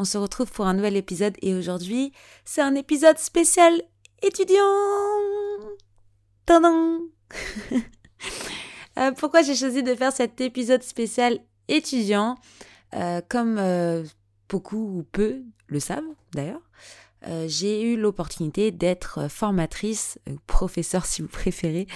On se retrouve pour un nouvel épisode et aujourd'hui, c'est un épisode spécial étudiant. Tadam Euh, pourquoi j'ai choisi de faire cet épisode spécial étudiant? Euh, Comme euh, beaucoup ou peu le savent d'ailleurs, j'ai eu l'opportunité d'être formatrice, professeur si vous préférez,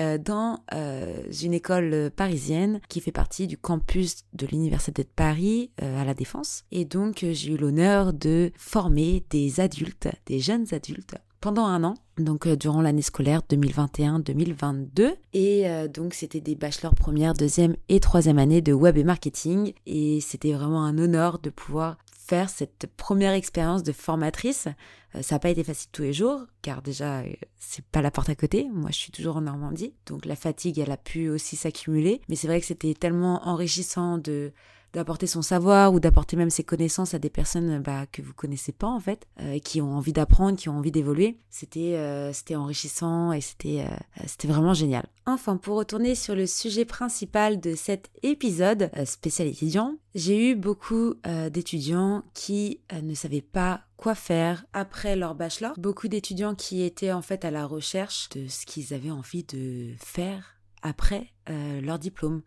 euh, dans euh, une école parisienne qui fait partie du campus de l'Université de Paris euh, à la Défense. Et donc euh, j'ai eu l'honneur de former des adultes, des jeunes adultes, pendant un an, donc euh, durant l'année scolaire 2021-2022. Et euh, donc c'était des bachelors première, deuxième et troisième année de web et marketing. Et c'était vraiment un honneur de pouvoir faire cette première expérience de formatrice. Euh, ça n'a pas été facile tous les jours, car déjà, c'est pas la porte à côté. Moi, je suis toujours en Normandie. Donc la fatigue, elle a pu aussi s'accumuler. Mais c'est vrai que c'était tellement enrichissant de d'apporter son savoir ou d'apporter même ses connaissances à des personnes bah, que vous connaissez pas en fait, euh, qui ont envie d'apprendre, qui ont envie d'évoluer. C'était euh, c'était enrichissant et c'était euh, c'était vraiment génial. Enfin, pour retourner sur le sujet principal de cet épisode euh, spécial étudiant, j'ai eu beaucoup euh, d'étudiants qui euh, ne savaient pas quoi faire après leur bachelor. Beaucoup d'étudiants qui étaient en fait à la recherche de ce qu'ils avaient envie de faire après euh, leur diplôme.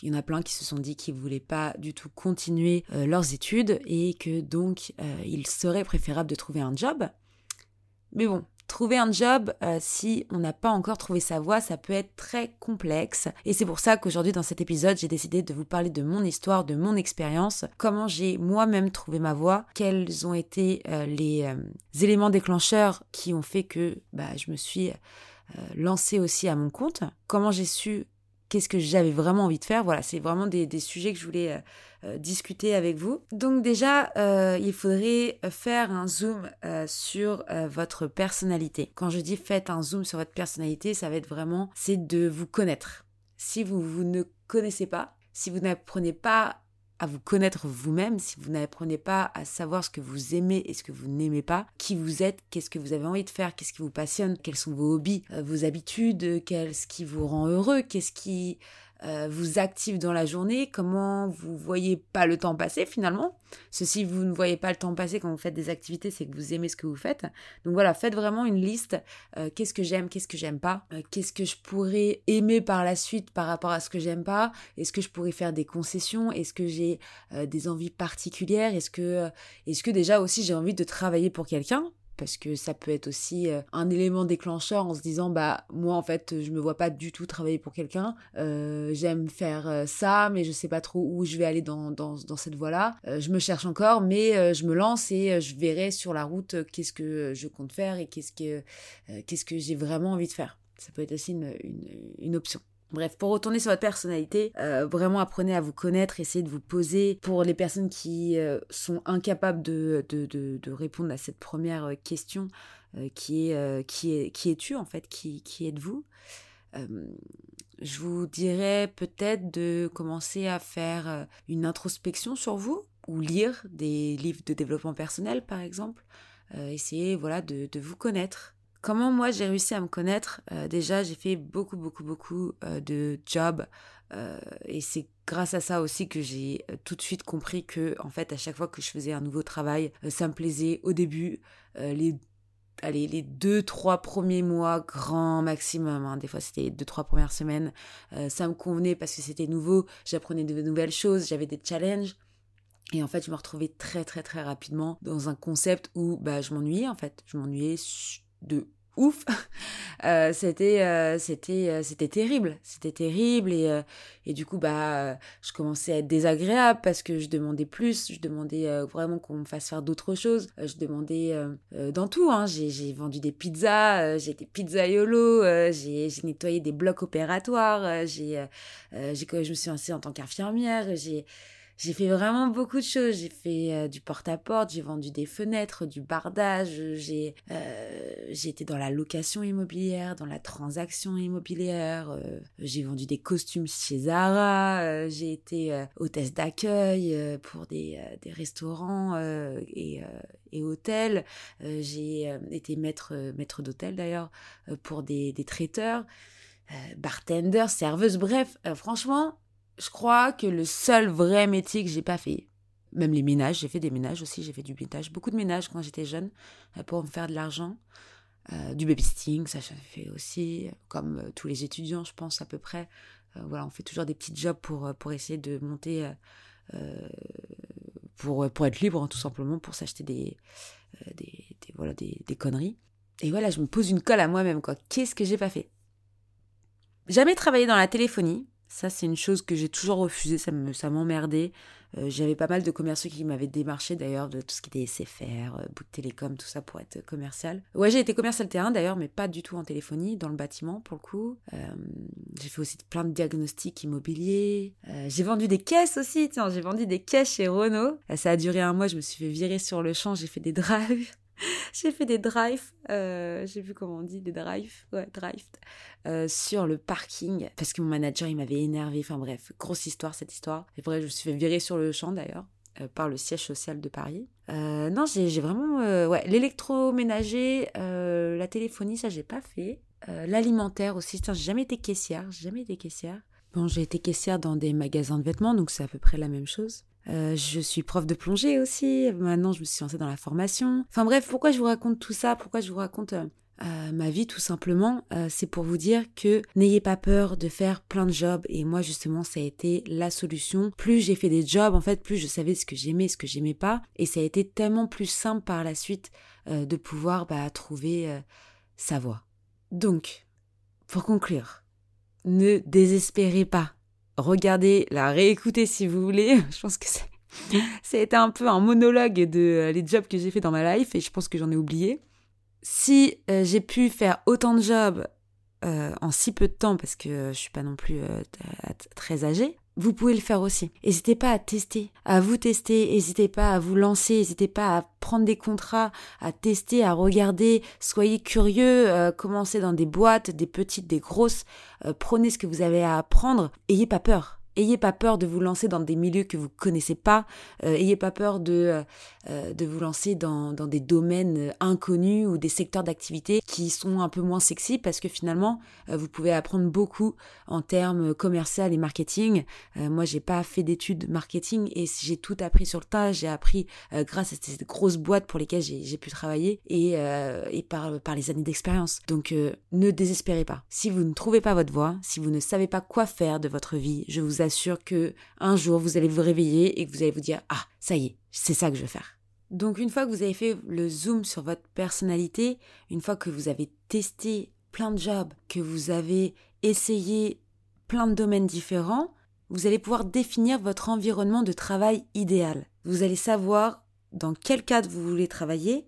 Il y en a plein qui se sont dit qu'ils voulaient pas du tout continuer euh, leurs études et que donc euh, il serait préférable de trouver un job. Mais bon, trouver un job, euh, si on n'a pas encore trouvé sa voie, ça peut être très complexe. Et c'est pour ça qu'aujourd'hui, dans cet épisode, j'ai décidé de vous parler de mon histoire, de mon expérience, comment j'ai moi-même trouvé ma voie, quels ont été les éléments déclencheurs qui ont fait que bah, je me suis lancée aussi à mon compte, comment j'ai su qu'est-ce que j'avais vraiment envie de faire. Voilà, c'est vraiment des, des sujets que je voulais euh, euh, discuter avec vous. Donc déjà, euh, il faudrait faire un zoom sur votre personnalité. Quand je dis faites un zoom sur votre personnalité, ça va être vraiment, c'est de vous connaître. Si vous, vous ne connaissez pas, si vous n'apprenez pas à vous connaître vous-même, si vous n'apprenez pas à savoir ce que vous aimez et ce que vous n'aimez pas, qui vous êtes, qu'est-ce que vous avez envie de faire, qu'est-ce qui vous passionne, quels sont vos hobbies, euh, vos habitudes, qu'est-ce qui vous rend heureux, qu'est-ce qui euh, vous active dans la journée, comment vous voyez pas le temps passer finalement? Ceci, vous ne voyez pas le temps passer quand vous faites des activités, c'est que vous aimez ce que vous faites. Donc voilà, faites vraiment une liste. Euh, qu'est-ce que j'aime, qu'est-ce que j'aime pas, Euh, qu'est-ce que je pourrais aimer par la suite par rapport à ce que j'aime pas. Est-ce que je pourrais faire des concessions Est-ce que j'ai euh, des envies particulières Est-ce que, est-ce que déjà aussi j'ai envie de travailler pour quelqu'un? Parce que ça peut être aussi euh, un élément déclencheur en se disant bah moi en fait je me vois pas du tout travailler pour quelqu'un. Euh, j'aime faire euh, ça mais je sais pas trop où je vais aller dans, dans, cette voie là je me cherche encore mais je me lance et je verrai sur la route qu'est-ce que je compte faire et qu'est-ce que qu'est-ce que j'ai vraiment envie de faire. Ça peut être aussi une, une option Bref, pour retourner sur votre personnalité, euh, vraiment apprenez à vous connaître, essayez de vous poser. Pour les personnes qui euh, sont incapables de, de, de, répondre à cette première euh, question, qui est qui qui es-tu en fait, qui qui êtes-vous? Je vous dirais peut-être de commencer à faire une introspection sur vous ou lire des livres de développement personnel par exemple. Essayez voilà de, de vous connaître Comment moi j'ai réussi à me connaître euh, Déjà, j'ai fait beaucoup, beaucoup, beaucoup euh, de jobs. Euh, et c'est grâce à ça aussi que j'ai tout de suite compris que, en fait, à chaque fois que je faisais un nouveau travail, ça me plaisait au début. les, allez, les deux, trois premiers mois, grand maximum. hein, des fois, c'était les deux, trois premières semaines. ça me convenait parce que c'était nouveau. J'apprenais de nouvelles choses. J'avais des challenges. Et en fait, je me retrouvais très, très, très rapidement dans un concept où bah, je m'ennuyais, en fait. Je m'ennuyais de ouf. Euh, c'était euh, c'était euh, c'était terrible, c'était terrible et et du coup bah je commençais à être désagréable parce que je demandais plus, je demandais vraiment qu'on me fasse faire d'autres choses, je demandais dans tout hein, j'ai vendu des pizzas, j'ai été pizzaiolo, j'ai j'ai nettoyé des blocs opératoires, j'ai j'ai je me suis lancée en tant qu'infirmière, j'ai j'ai fait vraiment beaucoup de choses. J'ai fait euh, du porte-à-porte, j'ai vendu des fenêtres, du bardage, j'ai euh, été dans la location immobilière, dans la transaction immobilière, euh, j'ai vendu des costumes chez Zara, j'ai été hôtesse d'accueil pour des, des restaurants et, et hôtels, j'ai été maître, maître d'hôtel d'ailleurs pour des, des traiteurs. bartender, serveuse, bref, franchement, je crois que le seul vrai métier que j'ai pas fait, même les ménages, j'ai fait des ménages aussi, j'ai fait du ménage, beaucoup de ménages quand j'étais jeune euh, pour me faire de l'argent. Euh, du babysitting, ça j'en fait aussi, comme euh, tous les étudiants, je pense à peu près. voilà, on fait toujours des petits jobs pour, pour essayer de monter, pour, pour être libre, hein, tout simplement, pour s'acheter des, des, voilà, des, des conneries. Et voilà, je me pose une colle à moi-même, quoi. Qu'est-ce que j'ai pas fait? Jamais travaillé dans la téléphonie, ça, c'est une chose que j'ai toujours refusé, ça me, ça m'emmerdait. Euh, j'avais pas mal de commerciaux qui m'avaient démarché d'ailleurs de tout ce qui était SFR, euh, bout de télécom, tout ça pour être commercial. Ouais, j'ai été commercial terrain d'ailleurs, mais pas du tout en téléphonie, dans le bâtiment pour le coup. Euh, j'ai fait aussi plein de diagnostics immobiliers. j'ai vendu des caisses aussi, tiens, j'ai vendu des caisses chez Renault. ça a duré un mois, je me suis fait virer sur le champ, j'ai fait des drives. j'ai fait des drives, euh, j'ai vu comment on dit, des drives, ouais, drives, euh, sur le parking, parce que mon manager, il m'avait énervé, enfin bref, grosse histoire cette histoire. Et vrai, je me suis fait virer sur le champ d'ailleurs, euh, par le siège social de Paris. non, j'ai vraiment, ouais, l'électroménager, la téléphonie, ça j'ai pas fait. L'alimentaire aussi, j'ai jamais été caissière, j'ai jamais été caissière. Bon, j'ai été caissière dans des magasins de vêtements, donc c'est à peu près la même chose. Euh, je suis prof de plongée aussi. Maintenant, je me suis lancée dans la formation. Enfin bref, pourquoi je vous raconte tout ça? Pourquoi je vous raconte euh, euh, ma vie tout simplement? C'est pour vous dire que n'ayez pas peur de faire plein de jobs. Et moi, justement, ça a été la solution. Plus j'ai fait des jobs, en fait, plus je savais ce que j'aimais, ce que j'aimais pas. Et ça a été tellement plus simple par la suite de pouvoir bah, trouver sa voie. Donc, pour conclure, ne désespérez pas regardez, la réécouter si vous voulez. Je pense que ça a été un peu un monologue de euh, les jobs que j'ai fait dans ma life et je pense que j'en ai oublié. Si euh, j'ai pu faire autant de jobs euh, en si peu de temps, parce que je suis pas non plus très âgée, vous pouvez le faire aussi. N'hésitez pas à tester, à vous tester, n'hésitez pas à vous lancer, n'hésitez pas à prendre des contrats, à tester, à regarder, soyez curieux, euh, commencez dans des boîtes, des petites, des grosses, euh, prenez ce que vous avez à apprendre, ayez pas peur. Ayez pas peur de vous lancer dans des milieux que vous connaissez pas. Euh, ayez pas peur de euh, euh, de vous lancer dans, dans des domaines inconnus ou des secteurs d'activité qui sont un peu moins sexy parce que finalement vous pouvez apprendre beaucoup en termes commercial et marketing. moi j'ai pas fait d'études marketing et j'ai tout appris sur le tas. J'ai appris grâce à ces grosses boîtes pour lesquelles j'ai pu travailler et et par par les années d'expérience. Donc ne désespérez pas. Si vous ne trouvez pas votre voie, si vous ne savez pas quoi faire de votre vie, je vous assure que un jour vous allez vous réveiller et que vous allez vous dire ah ça y est c'est ça que je veux faire. Donc une fois que vous avez fait le zoom sur votre personnalité, une fois que vous avez testé plein de jobs, que vous avez essayé plein de domaines différents, vous allez pouvoir définir votre environnement de travail idéal. Vous allez savoir dans quel cadre vous voulez travailler,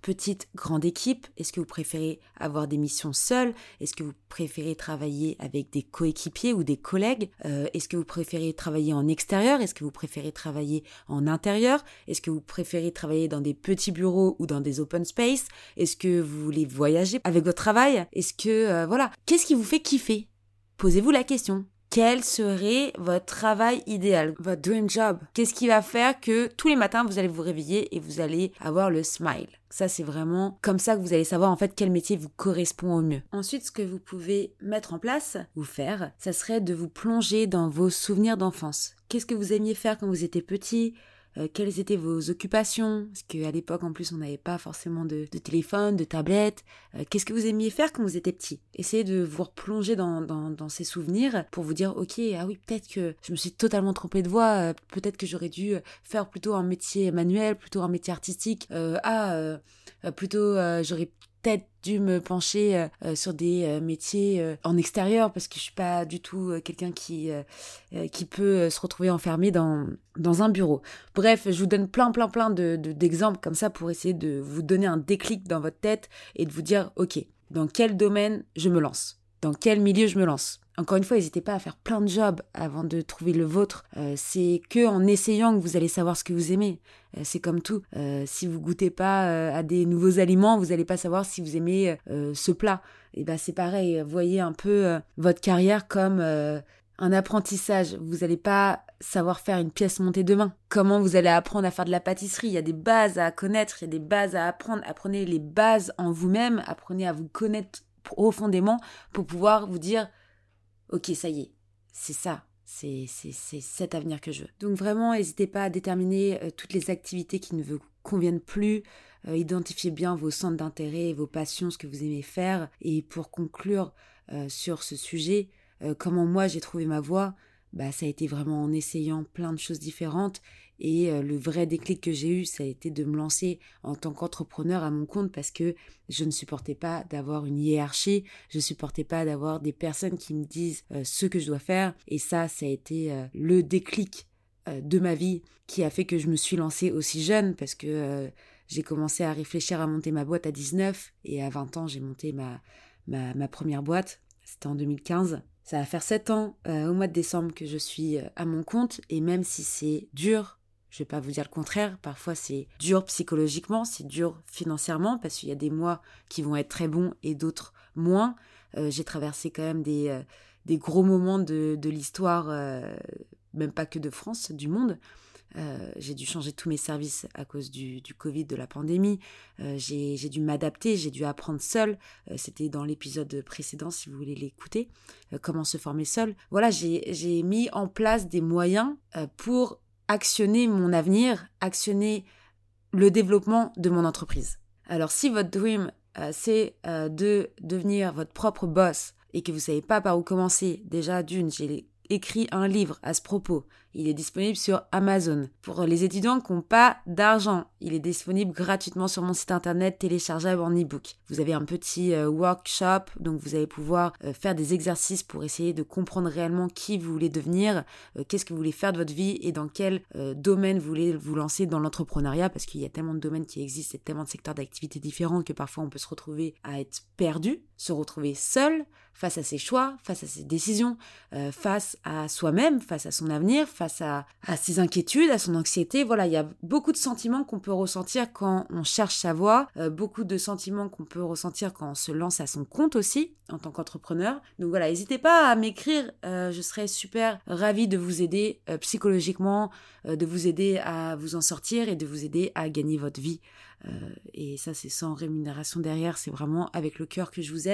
petite, grande équipe? Est-ce que vous préférez avoir des missions seules? Est-ce que vous préférez travailler avec des coéquipiers ou des collègues? Euh, Est-ce que vous préférez travailler en extérieur? Est-ce que vous préférez travailler en intérieur? Est-ce que vous préférez travailler dans des petits bureaux ou dans des open space? Est-ce que vous voulez voyager avec votre travail? Est-ce que euh, voilà, qu'est-ce qui vous fait kiffer? Posez-vous la question quel serait votre travail idéal, votre dream job? Qu'est-ce qui va faire que tous les matins vous allez vous réveiller et vous allez avoir le smile? Ça, c'est vraiment comme ça que vous allez savoir en fait quel métier vous correspond au mieux. Ensuite, ce que vous pouvez mettre en place ou faire, ça serait de vous plonger dans vos souvenirs d'enfance. Qu'est-ce que vous aimiez faire quand vous étiez petit? Euh, quelles étaient vos occupations? Parce qu'à l'époque, en plus, on n'avait pas forcément de, téléphone, de tablette. Euh, qu'est-ce que vous aimiez faire quand vous étiez petit? Essayez de vous replonger dans, ces souvenirs pour vous dire, ok, ah oui, peut-être que je me suis totalement trompée de voie, euh, peut-être que j'aurais dû faire plutôt un métier manuel, plutôt un métier artistique. ah, plutôt, j'aurais peut-être dû me pencher sur des métiers en extérieur parce que je suis pas du tout quelqu'un qui peut se retrouver enfermé dans dans un bureau. Bref, je vous donne plein plein plein de d'exemples comme ça pour essayer de vous donner un déclic dans votre tête et de vous dire ok dans quel domaine je me lance, dans quel milieu je me lance. Encore une fois, n'hésitez pas à faire plein de jobs avant de trouver le vôtre. Euh, c'est que en essayant que vous allez savoir ce que vous aimez. Euh, c'est comme tout. Euh, si vous goûtez pas à des nouveaux aliments, vous n'allez pas savoir si vous aimez ce plat. Et ben c'est pareil. Voyez un peu votre carrière comme un apprentissage. Vous n'allez pas savoir faire une pièce montée demain. Comment vous allez apprendre à faire de la pâtisserie? Il y a des bases à connaître, il y a des bases à apprendre. Apprenez les bases en vous-même, apprenez à vous connaître profondément pour pouvoir vous dire ok, ça y est, c'est ça, c'est cet avenir que je veux. Donc vraiment, n'hésitez pas à déterminer euh, toutes les activités qui ne vous conviennent plus, euh, identifiez bien vos centres d'intérêt, vos passions, ce que vous aimez faire. Et pour conclure euh, sur ce sujet, comment moi j'ai trouvé ma voie, bah, ça a été vraiment en essayant plein de choses différentes et euh, le vrai déclic que j'ai eu, ça a été de me lancer en tant qu'entrepreneur à mon compte parce que je ne supportais pas d'avoir une hiérarchie, je ne supportais pas d'avoir des personnes qui me disent euh, ce que je dois faire. Et ça, ça a été euh, le déclic de ma vie qui a fait que je me suis lancée aussi jeune parce que j'ai commencé à réfléchir à monter ma boîte à 19 et à 20 ans, j'ai monté ma, ma, première boîte. C'était en 2015. Ça va faire 7 ans au mois de décembre que je suis à mon compte et même si c'est dur, je vais pas vous dire le contraire. Parfois, c'est dur psychologiquement, c'est dur financièrement, parce qu'il y a des mois qui vont être très bons et d'autres moins. Euh, j'ai traversé quand même des, euh, des gros moments de, de l'histoire, euh, même pas que de France, du monde. j'ai dû changer tous mes services à cause du, du Covid, de la pandémie. j'ai dû m'adapter, j'ai dû apprendre seul. C'était dans l'épisode précédent, si vous voulez l'écouter, comment se former seul. Voilà, j'ai mis en place des moyens pour actionner mon avenir, actionner le développement de mon entreprise. Alors si votre dream, euh, c'est euh, de devenir votre propre boss et que vous savez pas par où commencer, déjà d'une, j'ai écrit un livre à ce propos. Il est disponible sur Amazon. Pour les étudiants qui n'ont pas d'argent, il est disponible gratuitement sur mon site internet téléchargeable en e-book. Vous avez un petit euh, workshop, donc vous allez pouvoir euh, faire des exercices pour essayer de comprendre réellement qui vous voulez devenir, euh, qu'est-ce que vous voulez faire de votre vie et dans quel domaine vous voulez vous lancer dans l'entrepreneuriat parce qu'il y a tellement de domaines qui existent et tellement de secteurs d'activité différents que parfois on peut se retrouver à être perdu, se retrouver seul face à ses choix, face à ses décisions, face à soi-même, face à son avenir, face à, ses inquiétudes, à son anxiété. Voilà, il y a beaucoup de sentiments qu'on peut ressentir quand on cherche sa voie, euh, beaucoup de sentiments qu'on peut ressentir quand on se lance à son compte aussi en tant qu'entrepreneur. Donc voilà, n'hésitez pas à m'écrire, euh, je serais super ravie de vous aider euh, psychologiquement, de vous aider à vous en sortir et de vous aider à gagner votre vie. et ça, c'est sans rémunération derrière, c'est vraiment avec le cœur que je vous aide.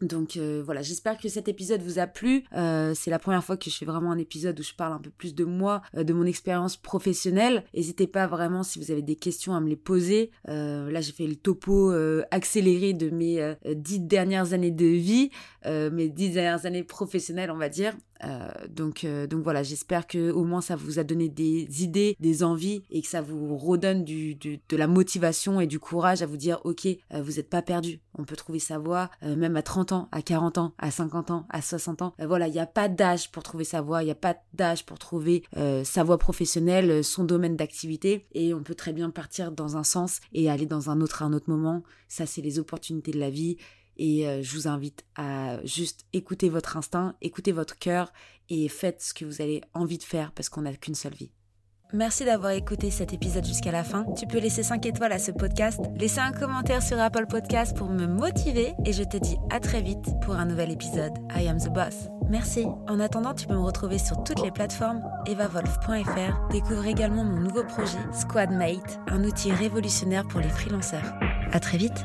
Donc voilà, j'espère que cet épisode vous a plu. c'est la première fois que je fais vraiment un épisode où je parle un peu plus de moi, euh, de mon expérience professionnelle. N'hésitez pas vraiment si vous avez des questions à me les poser. Euh, là, j'ai fait le topo euh, accéléré de mes dix dernières années de vie, mes dix dernières années professionnelles, on va dire. Euh, donc, euh, donc voilà, j'espère que au moins ça vous a donné des idées, des envies et que ça vous redonne du, de la motivation et du courage à vous dire ok, euh, vous n'êtes pas perdu. On peut trouver sa voie même à 30 ans, à 40 ans, à 50 ans, à 60 ans. voilà, il n'y a pas d'âge pour trouver sa voie, il n'y a pas d'âge pour trouver sa voie professionnelle, son domaine d'activité et on peut très bien partir dans un sens et aller dans un autre à un autre moment. Ça, c'est les opportunités de la vie et euh, je vous invite à juste écouter votre instinct, écouter votre cœur et faites ce que vous avez envie de faire parce qu'on n'a qu'une seule vie. Merci d'avoir écouté cet épisode jusqu'à la fin. Tu peux laisser 5 étoiles à ce podcast, laisser un commentaire sur Apple Podcast pour me motiver et je te dis à très vite pour un nouvel épisode I Am the Boss. Merci. En attendant, tu peux me retrouver sur toutes les plateformes evavolf.fr. Découvre également mon nouveau projet Squadmate, un outil révolutionnaire pour les freelanceurs. À très vite.